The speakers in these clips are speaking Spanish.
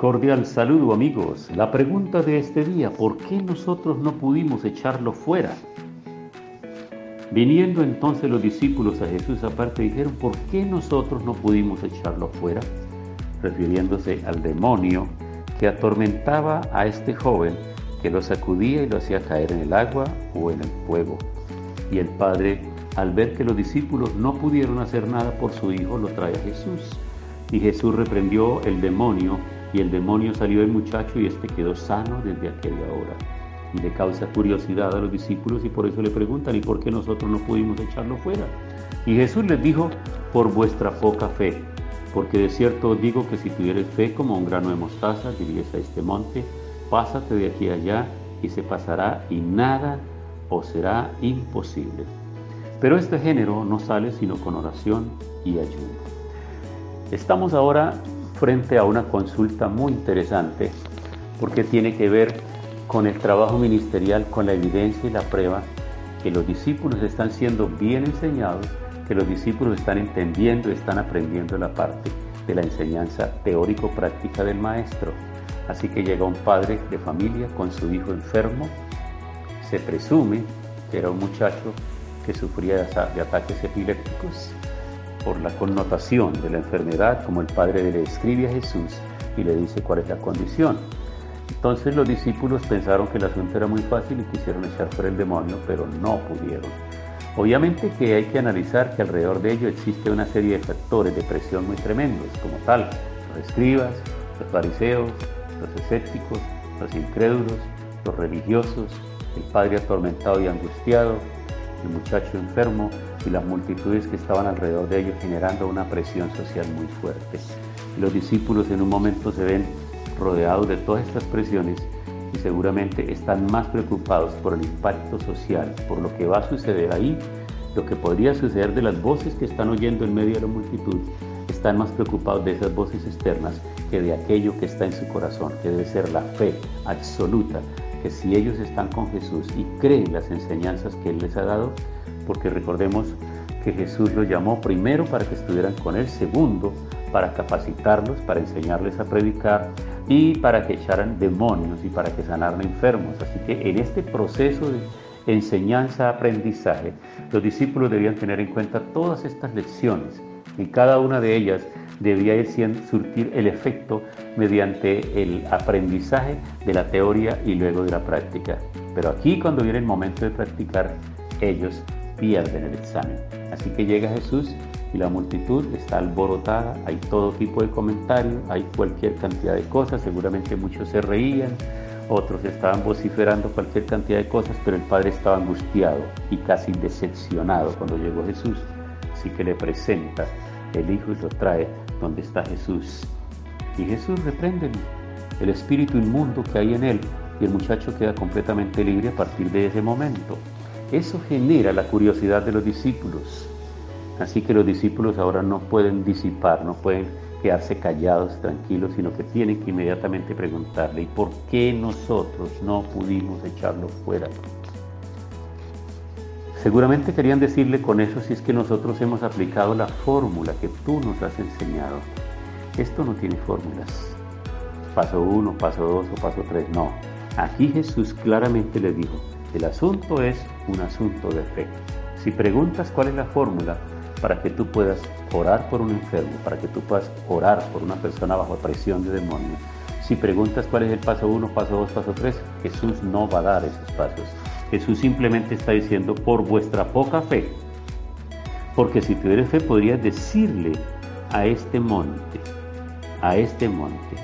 Cordial saludo amigos. La pregunta de este día, ¿por qué nosotros no pudimos echarlo fuera? Viniendo entonces los discípulos a Jesús aparte dijeron, ¿por qué nosotros no pudimos echarlo fuera? Refiriéndose al demonio que atormentaba a este joven que lo sacudía y lo hacía caer en el agua o en el fuego. Y el padre, al ver que los discípulos no pudieron hacer nada por su hijo, lo trae a Jesús. Y Jesús reprendió el demonio y el demonio salió del muchacho y éste quedó sano desde aquella hora. Y le causa curiosidad a los discípulos y por eso le preguntan, ¿y por qué nosotros no pudimos echarlo fuera? Y Jesús les dijo, por vuestra poca fe, porque de cierto os digo que si tuvieres fe como un grano de mostaza, dirías a este monte, pásate de aquí allá y se pasará y nada os será imposible. Pero este género no sale sino con oración y ayuno. Estamos ahora frente a una consulta muy interesante porque tiene que ver con el trabajo ministerial, con la evidencia y la prueba que los discípulos están siendo bien enseñados, que los discípulos están entendiendo, están aprendiendo la parte de la enseñanza teórico-práctica del maestro. Así que llega un padre de familia con su hijo enfermo, se presume que era un muchacho que sufría de ataques epilépticos por la connotación de la enfermedad, como el Padre le escribe a Jesús y le dice cuál es la condición. Entonces los discípulos pensaron que el asunto era muy fácil y quisieron echar fuera el demonio, pero no pudieron. Obviamente que hay que analizar que alrededor de ello existe una serie de factores de presión muy tremendos, como tal, los escribas, los fariseos, los escépticos, los incrédulos, los religiosos, el padre atormentado y angustiado, el muchacho enfermo y las multitudes que estaban alrededor de ellos generando una presión social muy fuerte. Los discípulos en un momento se ven rodeados de todas estas presiones y seguramente están más preocupados por el impacto social, por lo que va a suceder ahí, lo que podría suceder de las voces que están oyendo en medio de la multitud, están más preocupados de esas voces externas que de aquello que está en su corazón, que debe ser la fe absoluta que si ellos están con Jesús y creen las enseñanzas que Él les ha dado, porque recordemos que Jesús los llamó primero para que estuvieran con Él, segundo para capacitarlos, para enseñarles a predicar y para que echaran demonios y para que sanaran enfermos. Así que en este proceso de enseñanza-aprendizaje, los discípulos debían tener en cuenta todas estas lecciones y cada una de ellas debía ir surtir el efecto mediante el aprendizaje de la teoría y luego de la práctica. Pero aquí cuando viene el momento de practicar, ellos pierden el examen. Así que llega Jesús y la multitud está alborotada, hay todo tipo de comentarios, hay cualquier cantidad de cosas, seguramente muchos se reían, otros estaban vociferando cualquier cantidad de cosas, pero el Padre estaba angustiado y casi decepcionado cuando llegó Jesús. Así que le presenta el Hijo y lo trae donde está Jesús. Y Jesús reprende el espíritu inmundo que hay en él y el muchacho queda completamente libre a partir de ese momento. Eso genera la curiosidad de los discípulos. Así que los discípulos ahora no pueden disipar, no pueden quedarse callados, tranquilos, sino que tienen que inmediatamente preguntarle, ¿y por qué nosotros no pudimos echarlo fuera? Seguramente querían decirle con eso si es que nosotros hemos aplicado la fórmula que tú nos has enseñado. Esto no tiene fórmulas. Paso uno, paso dos o paso tres. No. Aquí Jesús claramente le dijo, el asunto es un asunto de fe. Si preguntas cuál es la fórmula para que tú puedas orar por un enfermo, para que tú puedas orar por una persona bajo presión de demonio, si preguntas cuál es el paso uno, paso dos, paso tres, Jesús no va a dar esos pasos. Jesús simplemente está diciendo, por vuestra poca fe. Porque si tuvieras fe podrías decirle a este monte, a este monte,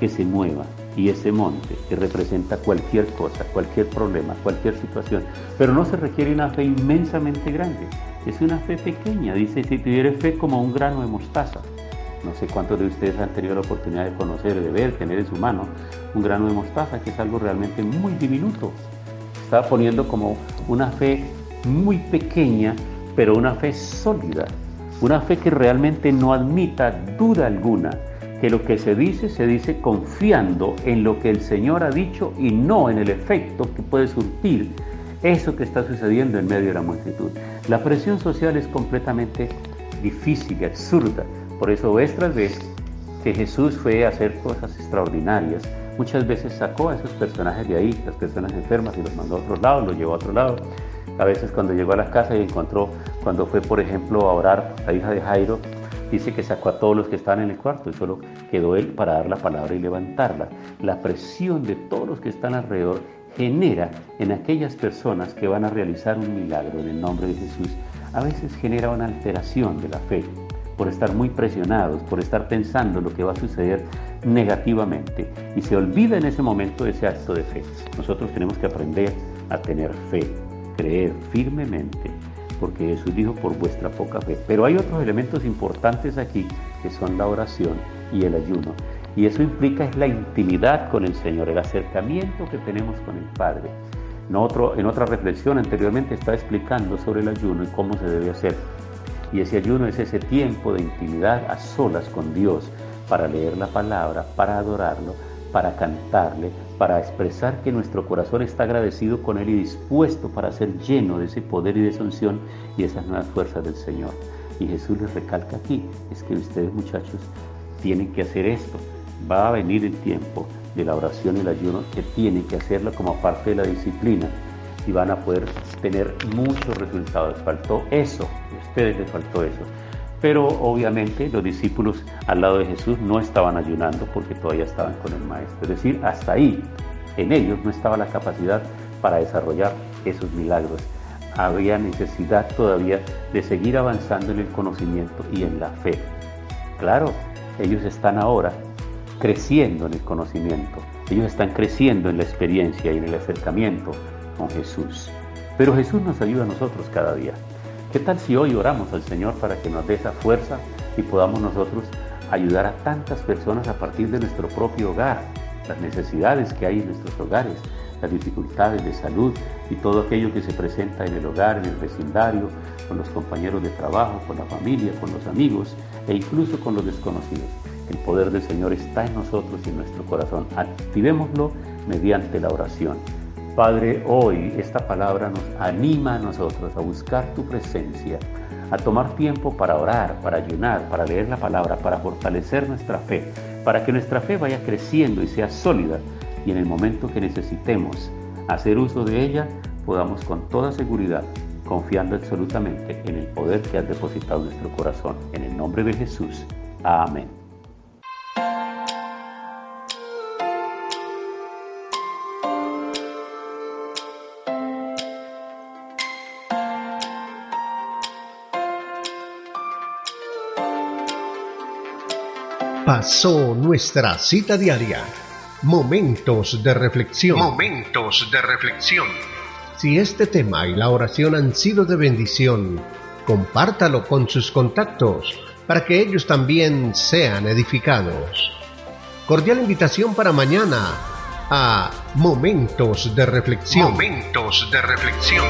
que se mueva. Y ese monte que representa cualquier cosa, cualquier problema, cualquier situación. Pero no se requiere una fe inmensamente grande. es una fe pequeña. Dice, si tuviera fe como un grano de mostaza. No sé cuántos de ustedes han tenido la oportunidad de conocer, de ver, tener en su mano un grano de mostaza, que es algo realmente muy diminuto. Está poniendo como una fe muy pequeña, pero una fe sólida. Una fe que realmente no admita duda alguna, que lo que se dice se dice confiando en lo que el Señor ha dicho y no en el efecto que puede surtir eso que está sucediendo en medio de la multitud. La presión social es completamente difícil y absurda. Por eso ves tras vez que Jesús fue a hacer cosas extraordinarias. Muchas veces sacó a esos personajes de ahí, las personas enfermas, y los mandó a otro lado, los llevó a otro lado. A veces cuando llegó a la casa y encontró, cuando fue por ejemplo a orar la hija de Jairo, dice que sacó a todos los que estaban en el cuarto y solo quedó él para dar la palabra y levantarla. La presión de todos los que están alrededor genera en aquellas personas que van a realizar un milagro en el nombre de Jesús, a veces genera una alteración de la fe, por estar muy presionados, por estar pensando lo que va a suceder negativamente y se olvida en ese momento ese acto de fe. Nosotros tenemos que aprender a tener fe, creer firmemente, porque Jesús dijo por vuestra poca fe. Pero hay otros elementos importantes aquí que son la oración y el ayuno. Y eso implica es la intimidad con el Señor, el acercamiento que tenemos con el Padre. En, en otra reflexión anteriormente estaba explicando sobre el ayuno y cómo se debe hacer. Y ese ayuno es ese tiempo de intimidad a solas con Dios para leer la palabra, para adorarlo, para cantarle, para expresar que nuestro corazón está agradecido con Él y dispuesto para ser lleno de ese poder y de esa unción y esas nuevas fuerzas del Señor. Y Jesús les recalca aquí, es que ustedes muchachos tienen que hacer esto, va a venir el tiempo de la oración y el ayuno que tienen que hacerlo como parte de la disciplina y van a poder tener muchos resultados. Faltó eso, a ustedes les faltó eso. Pero obviamente los discípulos al lado de Jesús no estaban ayunando porque todavía estaban con el Maestro. Es decir, hasta ahí en ellos no estaba la capacidad para desarrollar esos milagros. Había necesidad todavía de seguir avanzando en el conocimiento y en la fe. Claro, ellos están ahora creciendo en el conocimiento, ellos están creciendo en la experiencia y en el acercamiento con Jesús. Pero Jesús nos ayuda a nosotros cada día. ¿Qué tal si hoy oramos al Señor para que nos dé esa fuerza y podamos nosotros ayudar a tantas personas a partir de nuestro propio hogar, las necesidades que hay en nuestros hogares, las dificultades de salud y todo aquello que se presenta en el hogar, en el vecindario, con los compañeros de trabajo, con la familia, con los amigos e incluso con los desconocidos? El poder del Señor está en nosotros y en nuestro corazón. Activémoslo mediante la oración. Padre, hoy esta palabra nos anima a nosotros a buscar tu presencia, a tomar tiempo para orar, para ayunar, para leer la palabra, para fortalecer nuestra fe, para que nuestra fe vaya creciendo y sea sólida y en el momento que necesitemos hacer uso de ella, podamos con toda seguridad, confiando absolutamente en el poder que has depositado en nuestro corazón. En el nombre de Jesús. Amén. Pasó nuestra cita diaria. Momentos de reflexión. Momentos de reflexión. Si este tema y la oración han sido de bendición, compártalo con sus contactos para que ellos también sean edificados. Cordial invitación para mañana a Momentos de reflexión. Momentos de reflexión.